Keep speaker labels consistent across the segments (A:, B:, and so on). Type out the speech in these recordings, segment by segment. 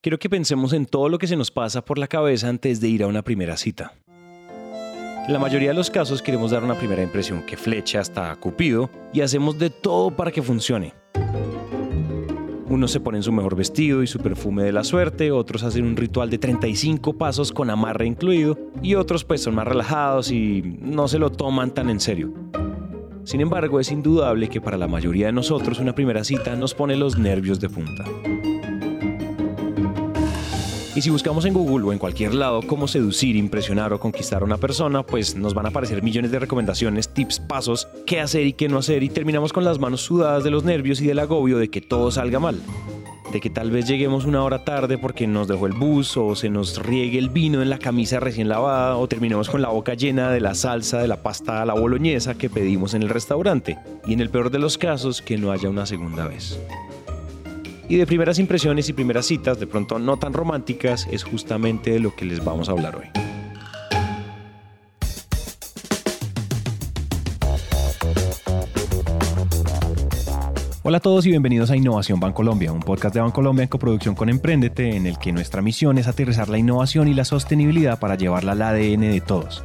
A: quiero que pensemos en todo lo que se nos pasa por la cabeza antes de ir a una primera cita. En la mayoría de los casos queremos dar una primera impresión que flecha hasta Cupido y hacemos de todo para que funcione. Unos se ponen su mejor vestido y su perfume de la suerte, otros hacen un ritual de 35 pasos con amarre incluido y otros pues son más relajados y no se lo toman tan en serio. Sin embargo, es indudable que para la mayoría de nosotros una primera cita nos pone los nervios de punta. Y si buscamos en Google o en cualquier lado cómo seducir, impresionar o conquistar a una persona, pues nos van a aparecer millones de recomendaciones, tips, pasos, qué hacer y qué no hacer y terminamos con las manos sudadas de los nervios y del agobio de que todo salga mal. De que tal vez lleguemos una hora tarde porque nos dejó el bus o se nos riegue el vino en la camisa recién lavada o terminemos con la boca llena de la salsa de la pasta a la boloñesa que pedimos en el restaurante. Y en el peor de los casos, que no haya una segunda vez. Y de primeras impresiones y primeras citas, de pronto no tan románticas, es justamente de lo que les vamos a hablar hoy. Hola a todos y bienvenidos a Innovación Bancolombia, un podcast de Bancolombia en coproducción con Emprendete, en el que nuestra misión es aterrizar la innovación y la sostenibilidad para llevarla al ADN de todos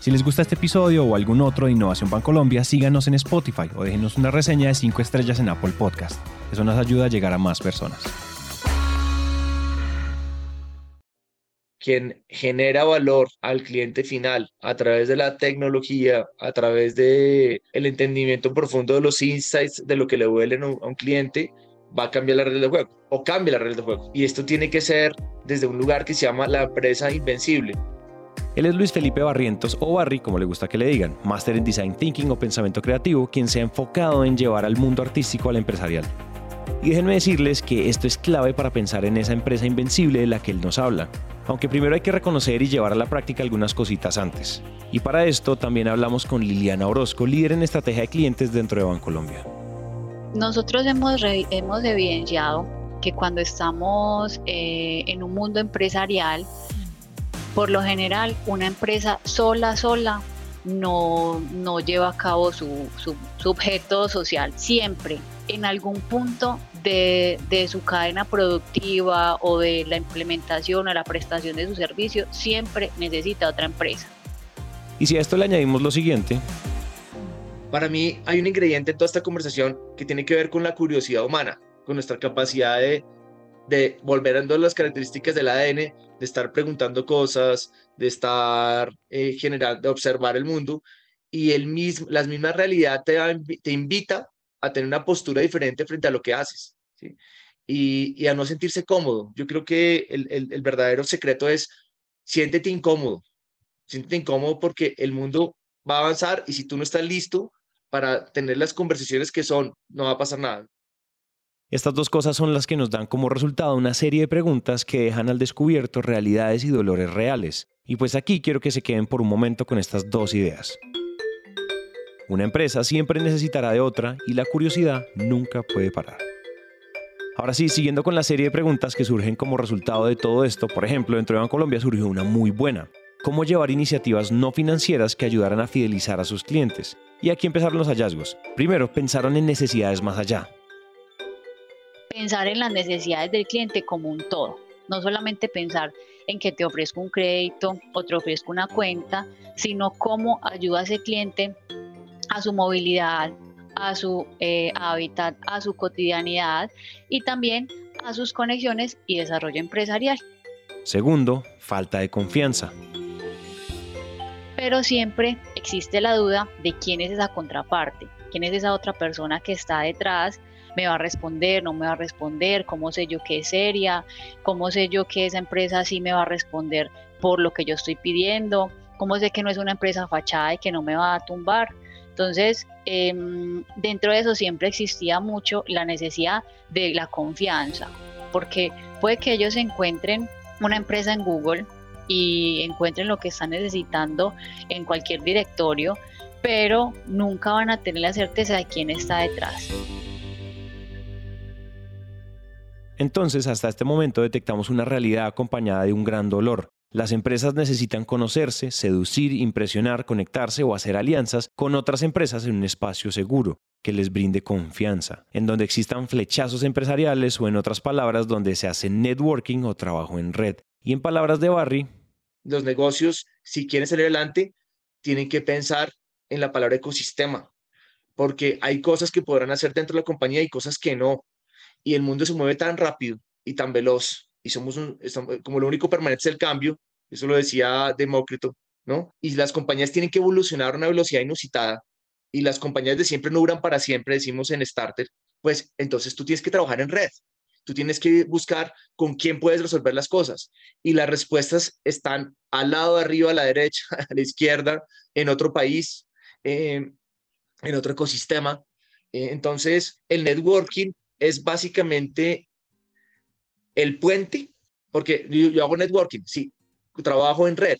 A: Si les gusta este episodio o algún otro de Innovación Bancolombia, síganos en Spotify o déjenos una reseña de 5 estrellas en Apple Podcast. Eso nos ayuda a llegar a más personas.
B: quien genera valor al cliente final a través de la tecnología, a través de el entendimiento profundo de los insights de lo que le vuelen a un cliente, va a cambiar la regla de juego o cambia la regla de juego. Y esto tiene que ser desde un lugar que se llama la empresa invencible.
A: Él es Luis Felipe Barrientos o Barry, como le gusta que le digan, máster en Design Thinking o Pensamiento Creativo, quien se ha enfocado en llevar al mundo artístico al empresarial. Y déjenme decirles que esto es clave para pensar en esa empresa invencible de la que él nos habla. Aunque primero hay que reconocer y llevar a la práctica algunas cositas antes. Y para esto también hablamos con Liliana Orozco, líder en estrategia de clientes dentro de Bancolombia.
C: Nosotros hemos, hemos evidenciado que cuando estamos eh, en un mundo empresarial, por lo general una empresa sola, sola, no, no lleva a cabo su, su, su objeto social. Siempre en algún punto de, su cadena productiva o de la implementación o la prestación de su servicio, siempre necesita otra empresa.
A: Y si a esto le añadimos lo siguiente.
B: Para mí hay un ingrediente en toda esta conversación que tiene que ver con la curiosidad humana, con nuestra capacidad de, de volver a las características del ADN, de estar preguntando cosas, de estar eh, generando, de observar el mundo. Y el mismo, la misma realidad te, te invita a tener una postura diferente frente a lo que haces. ¿sí? Y, a no sentirse cómodo. Yo creo que el, el, verdadero secreto es siéntete incómodo. Siéntete incómodo porque el mundo va a avanzar y si tú no estás listo para tener las conversaciones que son, no va a pasar nada.
A: Estas dos cosas son las que nos dan como resultado una serie de preguntas que dejan al descubierto realidades y dolores reales. Y pues aquí quiero que se queden por un momento con estas dos ideas. Una empresa siempre necesitará de otra y la curiosidad nunca puede parar. Ahora sí, siguiendo con la serie de preguntas que surgen como resultado de todo esto, por ejemplo, dentro de Bancolombia surgió una muy buena. ¿Cómo llevar iniciativas no financieras que ayudaran a fidelizar a sus clientes? Y aquí empezaron los hallazgos. Primero, pensaron en necesidades más allá.
C: Pensar en las necesidades del cliente como un todo. No solamente pensar en que te ofrezco un crédito o te ofrezco una cuenta, sino cómo ayuda a ese cliente a su movilidad, a su eh, hábitat, a su cotidianidad y también a sus conexiones y desarrollo empresarial.
A: Segundo, falta de confianza.
C: Pero siempre existe la duda de quién es esa contraparte, quién es esa otra persona que está detrás, me va a responder, no me va a responder, cómo sé yo que es seria, cómo sé yo que esa empresa sí me va a responder por lo que yo estoy pidiendo, cómo sé que no es una empresa fachada y que no me va a tumbar. Entonces, em, dentro de eso siempre existía mucho la necesidad de la confianza, porque puede que ellos encuentren una empresa en Google y encuentren lo que están necesitando en cualquier directorio, pero nunca van a tener la certeza de quién está detrás.
A: Entonces, hasta este momento detectamos una realidad acompañada de un gran dolor. Las empresas necesitan conocerse, seducir, impresionar, conectarse o hacer alianzas con otras empresas en un espacio seguro que les brinde confianza, en donde existan flechazos empresariales o en otras palabras donde se hace networking o trabajo en red. Y en palabras de Barry,
B: los negocios, si quieren salir adelante, tienen que pensar en la palabra ecosistema, porque hay cosas que podrán hacer dentro de la compañía y cosas que no y el mundo se mueve tan rápido y tan veloz y somos un, como lo único permanente es el cambio, eso lo decía Demócrito, ¿no? Y las compañías tienen que evolucionar a una velocidad inusitada y las compañías de siempre no duran para siempre, decimos en Starter, pues entonces tú tienes que trabajar en red. Tú tienes que buscar con quién puedes resolver las cosas. Y las respuestas están al lado arriba, a la derecha, a la izquierda, en otro país, eh, en otro ecosistema. Eh, entonces, el networking es básicamente el puente, porque yo, hago networking, sí, trabajo en red,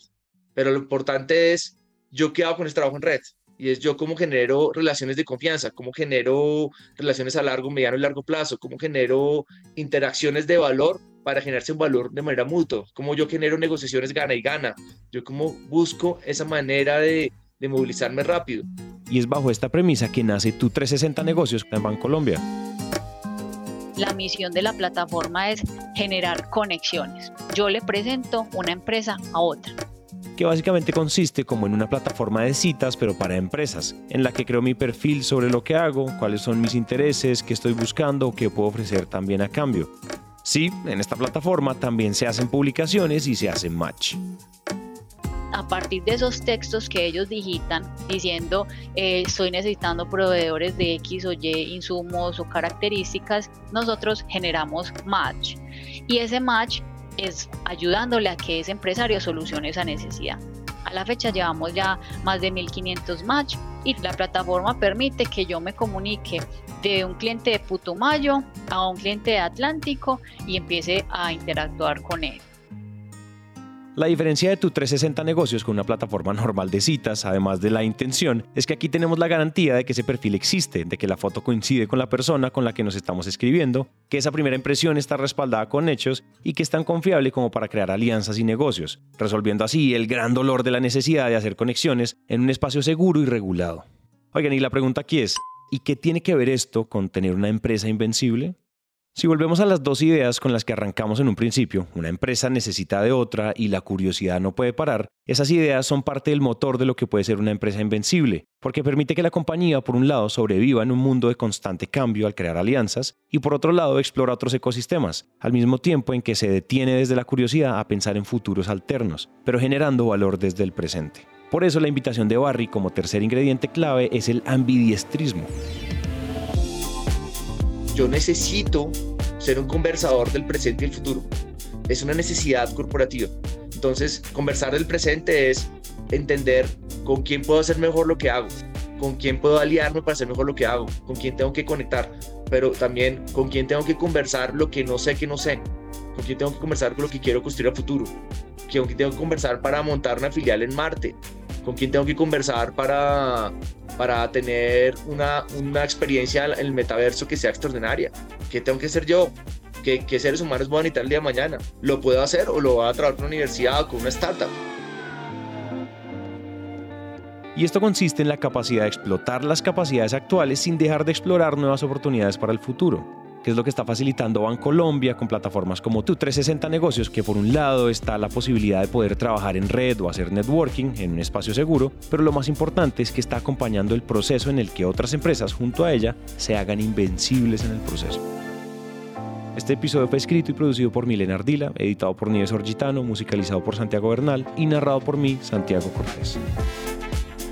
B: pero lo importante es yo qué hago con ese trabajo en red. Y es yo cómo genero relaciones de confianza, cómo genero relaciones a largo, mediano y largo plazo, cómo genero interacciones de valor para generarse un valor de manera mutua, cómo yo genero negociaciones gana y gana, yo cómo busco esa manera de, de movilizarme rápido.
A: Y es bajo esta premisa que nace tu 360 Negocios en Colombia
C: la misión de la plataforma es generar conexiones. Yo le presento una empresa a otra
A: que básicamente consiste como en una plataforma de citas pero para empresas, en la que creo mi perfil sobre lo que hago, cuáles son mis intereses, qué estoy buscando qué puedo ofrecer también a cambio. Sí, en esta plataforma también se hacen publicaciones y se hacen match
C: a partir de esos textos que ellos digitan diciendo eh, estoy necesitando proveedores de X o Y insumos o características, nosotros generamos match. Y ese match es ayudándole a que ese empresario solucione esa necesidad. A la fecha llevamos ya más de 1500 match y la plataforma permite que yo me comunique de un cliente de Putumayo a un cliente de Atlántico y empiece a interactuar con él.
A: La diferencia de tu 360 negocios con una plataforma normal de citas, además de la intención, es que aquí tenemos la garantía de que ese perfil existe, de que la foto coincide con la persona con la que nos estamos escribiendo, que esa primera impresión está respaldada con hechos y que es tan confiable como para crear alianzas y negocios, resolviendo así el gran dolor de la necesidad de hacer conexiones en un espacio seguro y regulado. Oigan, y la pregunta aquí es, ¿y qué tiene que ver esto con tener una empresa invencible? Si volvemos a las dos ideas con las que arrancamos en un principio, una empresa necesita de otra y la curiosidad no puede parar, esas ideas son parte del motor de lo que puede ser una empresa invencible, porque permite que la compañía, por un lado, sobreviva en un mundo de constante cambio al crear alianzas y por otro lado, explora otros ecosistemas, al mismo tiempo en que se detiene desde la curiosidad a pensar en futuros alternos, pero generando valor desde el presente. Por eso la invitación de Barry como tercer ingrediente clave es el ambidiestrismo
B: yo necesito ser un conversador del presente y el futuro. Es una necesidad corporativa. Entonces, conversar del presente es entender con quién puedo hacer mejor lo que hago, con quién puedo aliarme para hacer mejor lo que hago, con quién tengo que conectar, pero también con quién tengo que conversar lo que no sé que no sé, con quién tengo que conversar con lo que quiero construir a futuro, con quién tengo que conversar para montar una filial en Marte, con quién tengo que conversar para, para tener una, una experiencia en el metaverso que sea extraordinaria. ¿Qué tengo que hacer yo? ¿Qué, ¿Qué, seres humanos voy a necesitar el día de mañana? ¿Lo puedo hacer o lo voy a trabajar con una universidad o con una startup?
A: Y esto consiste en la capacidad de explotar las capacidades actuales sin dejar de explorar nuevas oportunidades para el futuro que es lo que está facilitando Bancolombia con plataformas como Tu 360 Negocios, que por un lado está la posibilidad de poder trabajar en red o hacer networking en un espacio seguro, pero lo más importante es que está acompañando el proceso en el que otras empresas junto a ella se hagan invencibles en el proceso. Este episodio fue escrito y producido por Milena Ardila, editado por Nieves Orgitano, musicalizado por Santiago Bernal y narrado por mí, Santiago Cortés.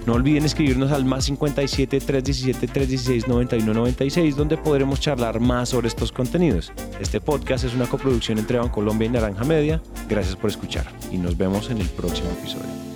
A: No olviden escribirnos al más 57 317 316 9196 donde podremos charlar más sobre estos contenidos. Este podcast es una coproducción entre Bancolombia y Naranja Media. Gracias por escuchar y nos vemos en el próximo episodio.